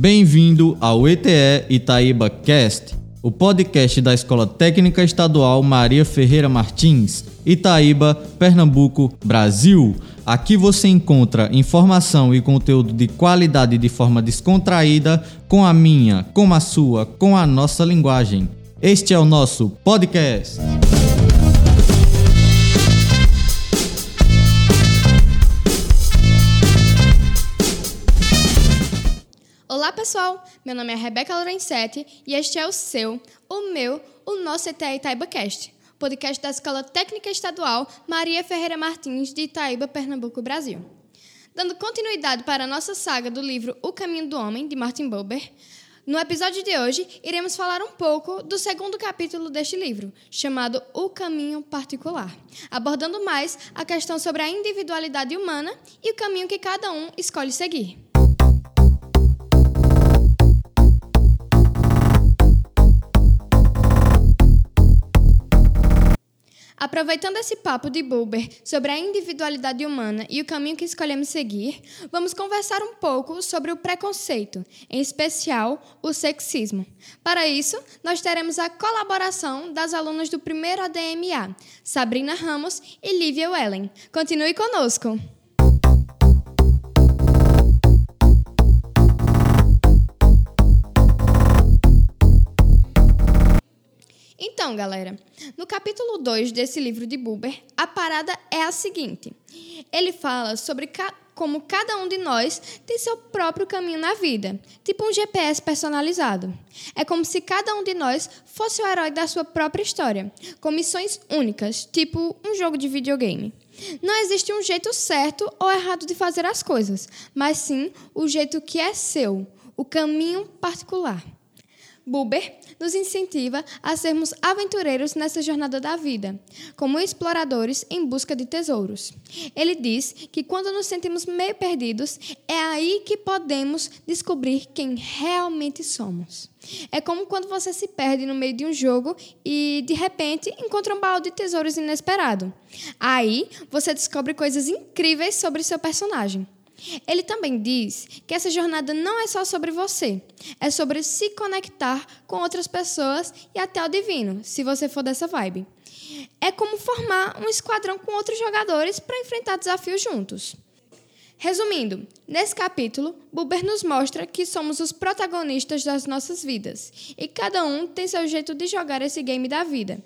Bem-vindo ao ETE Itaíba Cast, o podcast da Escola Técnica Estadual Maria Ferreira Martins, Itaíba, Pernambuco, Brasil. Aqui você encontra informação e conteúdo de qualidade de forma descontraída, com a minha, com a sua, com a nossa linguagem. Este é o nosso podcast. Olá pessoal, meu nome é Rebeca Lorenzetti e este é o seu, o meu, o nosso ETE ItaibaCast, podcast da Escola Técnica Estadual Maria Ferreira Martins de Itaíba, Pernambuco, Brasil. Dando continuidade para a nossa saga do livro O Caminho do Homem, de Martin Buber, no episódio de hoje iremos falar um pouco do segundo capítulo deste livro, chamado O Caminho Particular, abordando mais a questão sobre a individualidade humana e o caminho que cada um escolhe seguir. Aproveitando esse papo de Buber sobre a individualidade humana e o caminho que escolhemos seguir, vamos conversar um pouco sobre o preconceito, em especial o sexismo. Para isso, nós teremos a colaboração das alunas do primeiro ADMA, Sabrina Ramos e Lívia Wellen. Continue conosco! Então, galera, no capítulo 2 desse livro de Buber, a parada é a seguinte: ele fala sobre ca como cada um de nós tem seu próprio caminho na vida, tipo um GPS personalizado. É como se cada um de nós fosse o herói da sua própria história, com missões únicas, tipo um jogo de videogame. Não existe um jeito certo ou errado de fazer as coisas, mas sim o jeito que é seu, o caminho particular. Buber nos incentiva a sermos aventureiros nessa jornada da vida, como exploradores em busca de tesouros. Ele diz que quando nos sentimos meio perdidos, é aí que podemos descobrir quem realmente somos. É como quando você se perde no meio de um jogo e, de repente, encontra um baú de tesouros inesperado. Aí você descobre coisas incríveis sobre seu personagem. Ele também diz que essa jornada não é só sobre você, é sobre se conectar com outras pessoas e até o divino, se você for dessa vibe. É como formar um esquadrão com outros jogadores para enfrentar desafios juntos. Resumindo, nesse capítulo, Buber nos mostra que somos os protagonistas das nossas vidas e cada um tem seu jeito de jogar esse game da vida.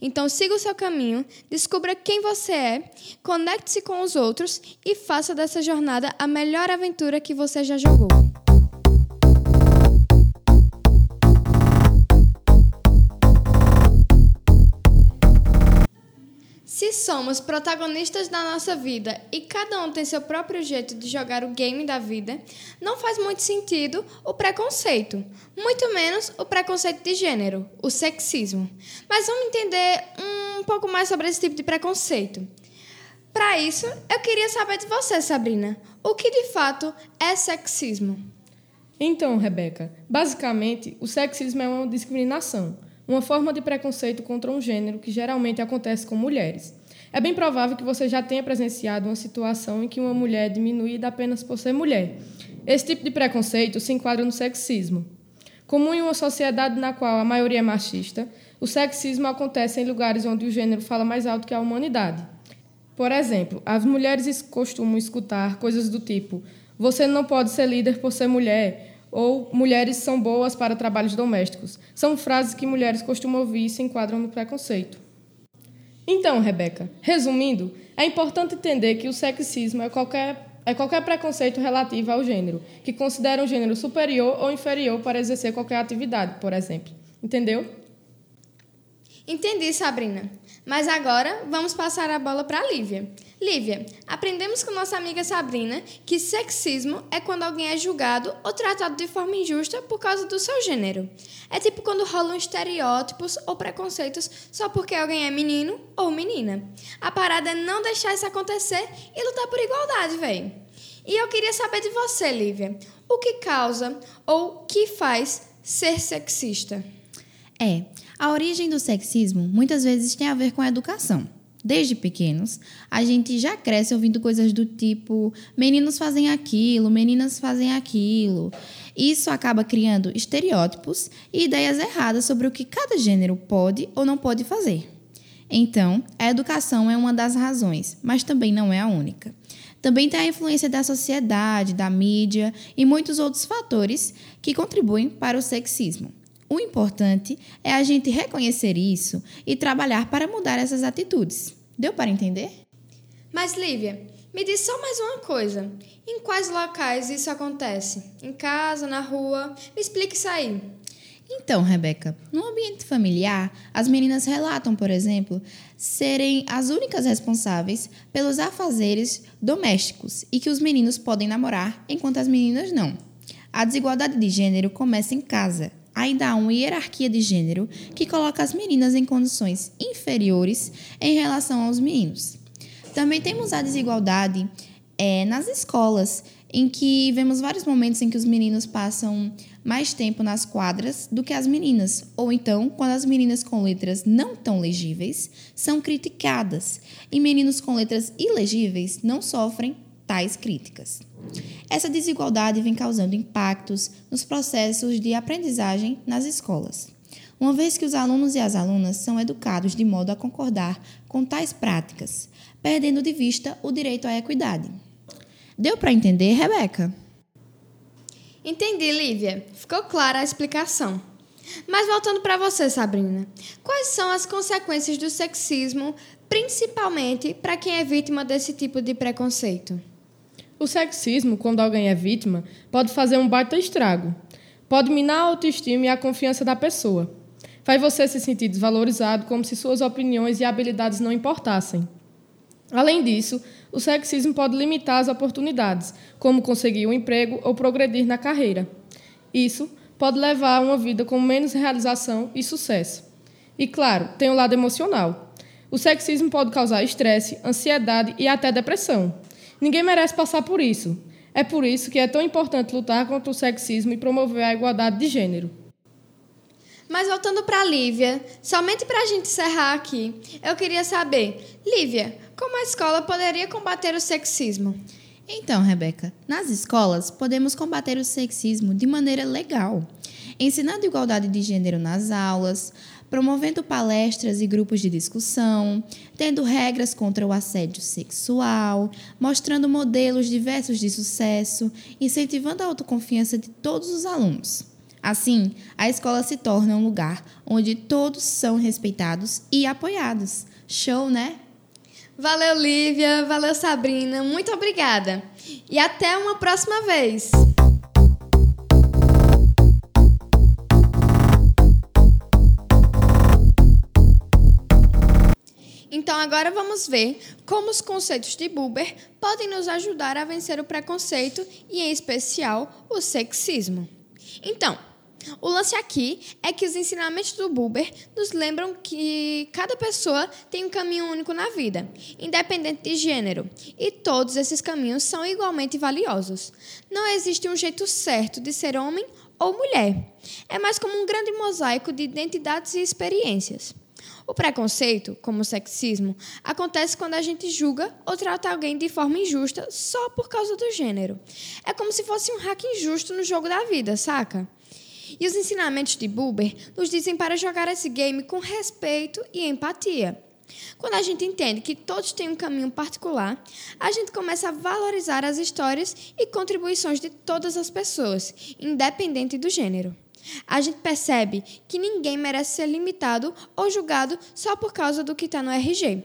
Então siga o seu caminho, descubra quem você é, conecte-se com os outros e faça dessa jornada a melhor aventura que você já jogou. Somos protagonistas da nossa vida e cada um tem seu próprio jeito de jogar o game da vida, não faz muito sentido o preconceito, muito menos o preconceito de gênero, o sexismo. Mas vamos entender um pouco mais sobre esse tipo de preconceito. Para isso, eu queria saber de você, Sabrina, o que de fato é sexismo? Então, Rebeca, basicamente, o sexismo é uma discriminação uma forma de preconceito contra um gênero que geralmente acontece com mulheres. É bem provável que você já tenha presenciado uma situação em que uma mulher é diminuída apenas por ser mulher. Esse tipo de preconceito se enquadra no sexismo. Comum em uma sociedade na qual a maioria é machista, o sexismo acontece em lugares onde o gênero fala mais alto que a humanidade. Por exemplo, as mulheres costumam escutar coisas do tipo: você não pode ser líder por ser mulher, ou mulheres são boas para trabalhos domésticos. São frases que mulheres costumam ouvir e se enquadram no preconceito. Então, Rebeca, resumindo, é importante entender que o sexismo é qualquer, é qualquer preconceito relativo ao gênero, que considera um gênero superior ou inferior para exercer qualquer atividade, por exemplo. Entendeu? Entendi, Sabrina. Mas agora vamos passar a bola para a Lívia. Lívia, aprendemos com nossa amiga Sabrina que sexismo é quando alguém é julgado ou tratado de forma injusta por causa do seu gênero. É tipo quando rolam estereótipos ou preconceitos só porque alguém é menino ou menina. A parada é não deixar isso acontecer e lutar por igualdade, véi. E eu queria saber de você, Lívia, o que causa ou que faz ser sexista? É, a origem do sexismo muitas vezes tem a ver com a educação. Desde pequenos, a gente já cresce ouvindo coisas do tipo: meninos fazem aquilo, meninas fazem aquilo. Isso acaba criando estereótipos e ideias erradas sobre o que cada gênero pode ou não pode fazer. Então, a educação é uma das razões, mas também não é a única. Também tem a influência da sociedade, da mídia e muitos outros fatores que contribuem para o sexismo. O importante é a gente reconhecer isso e trabalhar para mudar essas atitudes. Deu para entender? Mas, Lívia, me diz só mais uma coisa. Em quais locais isso acontece? Em casa, na rua? Me explique isso aí. Então, Rebeca, no ambiente familiar, as meninas relatam, por exemplo, serem as únicas responsáveis pelos afazeres domésticos e que os meninos podem namorar enquanto as meninas não. A desigualdade de gênero começa em casa, ainda há uma hierarquia de gênero que coloca as meninas em condições inferiores em relação aos meninos. Também temos a desigualdade é, nas escolas, em que vemos vários momentos em que os meninos passam mais tempo nas quadras do que as meninas, ou então quando as meninas com letras não tão legíveis são criticadas e meninos com letras ilegíveis não sofrem tais críticas. Essa desigualdade vem causando impactos nos processos de aprendizagem nas escolas, uma vez que os alunos e as alunas são educados de modo a concordar com tais práticas, perdendo de vista o direito à equidade. Deu para entender, Rebeca? Entendi, Lívia. Ficou clara a explicação. Mas voltando para você, Sabrina, quais são as consequências do sexismo, principalmente para quem é vítima desse tipo de preconceito? O sexismo, quando alguém é vítima, pode fazer um baita estrago. Pode minar a autoestima e a confiança da pessoa. Faz você se sentir desvalorizado, como se suas opiniões e habilidades não importassem. Além disso, o sexismo pode limitar as oportunidades, como conseguir um emprego ou progredir na carreira. Isso pode levar a uma vida com menos realização e sucesso. E, claro, tem o lado emocional. O sexismo pode causar estresse, ansiedade e até depressão. Ninguém merece passar por isso. É por isso que é tão importante lutar contra o sexismo e promover a igualdade de gênero. Mas voltando para Lívia, somente para a gente encerrar aqui, eu queria saber, Lívia, como a escola poderia combater o sexismo? Então, Rebeca, nas escolas podemos combater o sexismo de maneira legal, ensinando igualdade de gênero nas aulas, promovendo palestras e grupos de discussão, tendo regras contra o assédio sexual, mostrando modelos diversos de sucesso, incentivando a autoconfiança de todos os alunos. Assim, a escola se torna um lugar onde todos são respeitados e apoiados. Show, né? Valeu, Lívia. Valeu, Sabrina. Muito obrigada. E até uma próxima vez. Então agora vamos ver como os conceitos de Buber podem nos ajudar a vencer o preconceito e, em especial, o sexismo. Então, o lance aqui é que os ensinamentos do Buber nos lembram que cada pessoa tem um caminho único na vida, independente de gênero, e todos esses caminhos são igualmente valiosos. Não existe um jeito certo de ser homem ou mulher. É mais como um grande mosaico de identidades e experiências. O preconceito, como o sexismo, acontece quando a gente julga ou trata alguém de forma injusta só por causa do gênero. É como se fosse um hack injusto no jogo da vida, saca? E os ensinamentos de Buber nos dizem para jogar esse game com respeito e empatia. Quando a gente entende que todos têm um caminho particular, a gente começa a valorizar as histórias e contribuições de todas as pessoas, independente do gênero a gente percebe que ninguém merece ser limitado ou julgado só por causa do que está no RG.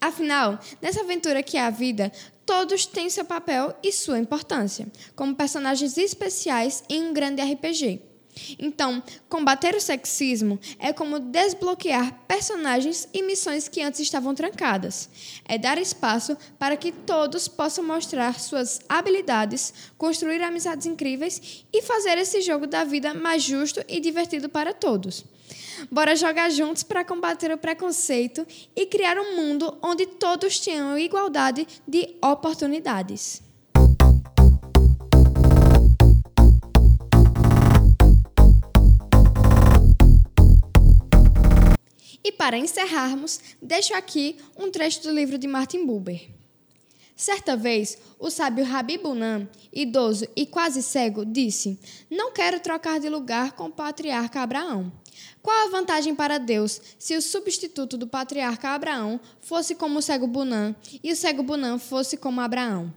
Afinal, nessa aventura que é a vida, todos têm seu papel e sua importância, como personagens especiais em um grande RPG. Então, combater o sexismo é como desbloquear personagens e missões que antes estavam trancadas. É dar espaço para que todos possam mostrar suas habilidades, construir amizades incríveis e fazer esse jogo da vida mais justo e divertido para todos. Bora jogar juntos para combater o preconceito e criar um mundo onde todos tenham igualdade de oportunidades. Para encerrarmos, deixo aqui um trecho do livro de Martin Buber. Certa vez, o sábio Rabi Bunan, idoso e quase cego, disse: Não quero trocar de lugar com o patriarca Abraão. Qual a vantagem para Deus se o substituto do patriarca Abraão fosse como o cego Bunan e o cego Bunan fosse como Abraão?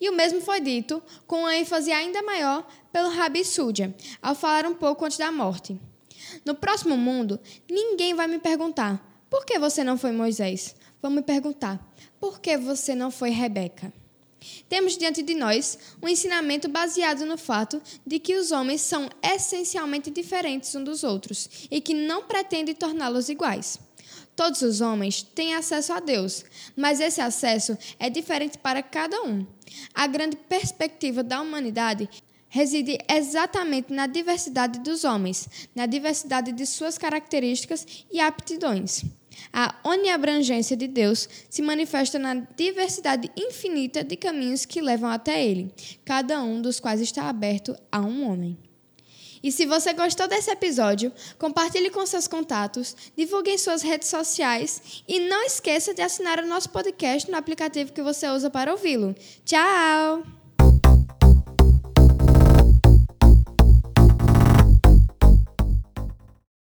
E o mesmo foi dito, com ênfase ainda maior, pelo Rabi Súdia, ao falar um pouco antes da morte. No próximo mundo, ninguém vai me perguntar: por que você não foi Moisés? Vão me perguntar: por que você não foi Rebeca? Temos diante de nós um ensinamento baseado no fato de que os homens são essencialmente diferentes uns dos outros e que não pretendem torná-los iguais. Todos os homens têm acesso a Deus, mas esse acesso é diferente para cada um. A grande perspectiva da humanidade reside exatamente na diversidade dos homens, na diversidade de suas características e aptidões. A oniabrangência de Deus se manifesta na diversidade infinita de caminhos que levam até Ele, cada um dos quais está aberto a um homem. E se você gostou desse episódio, compartilhe com seus contatos, divulgue em suas redes sociais e não esqueça de assinar o nosso podcast no aplicativo que você usa para ouvi-lo. Tchau!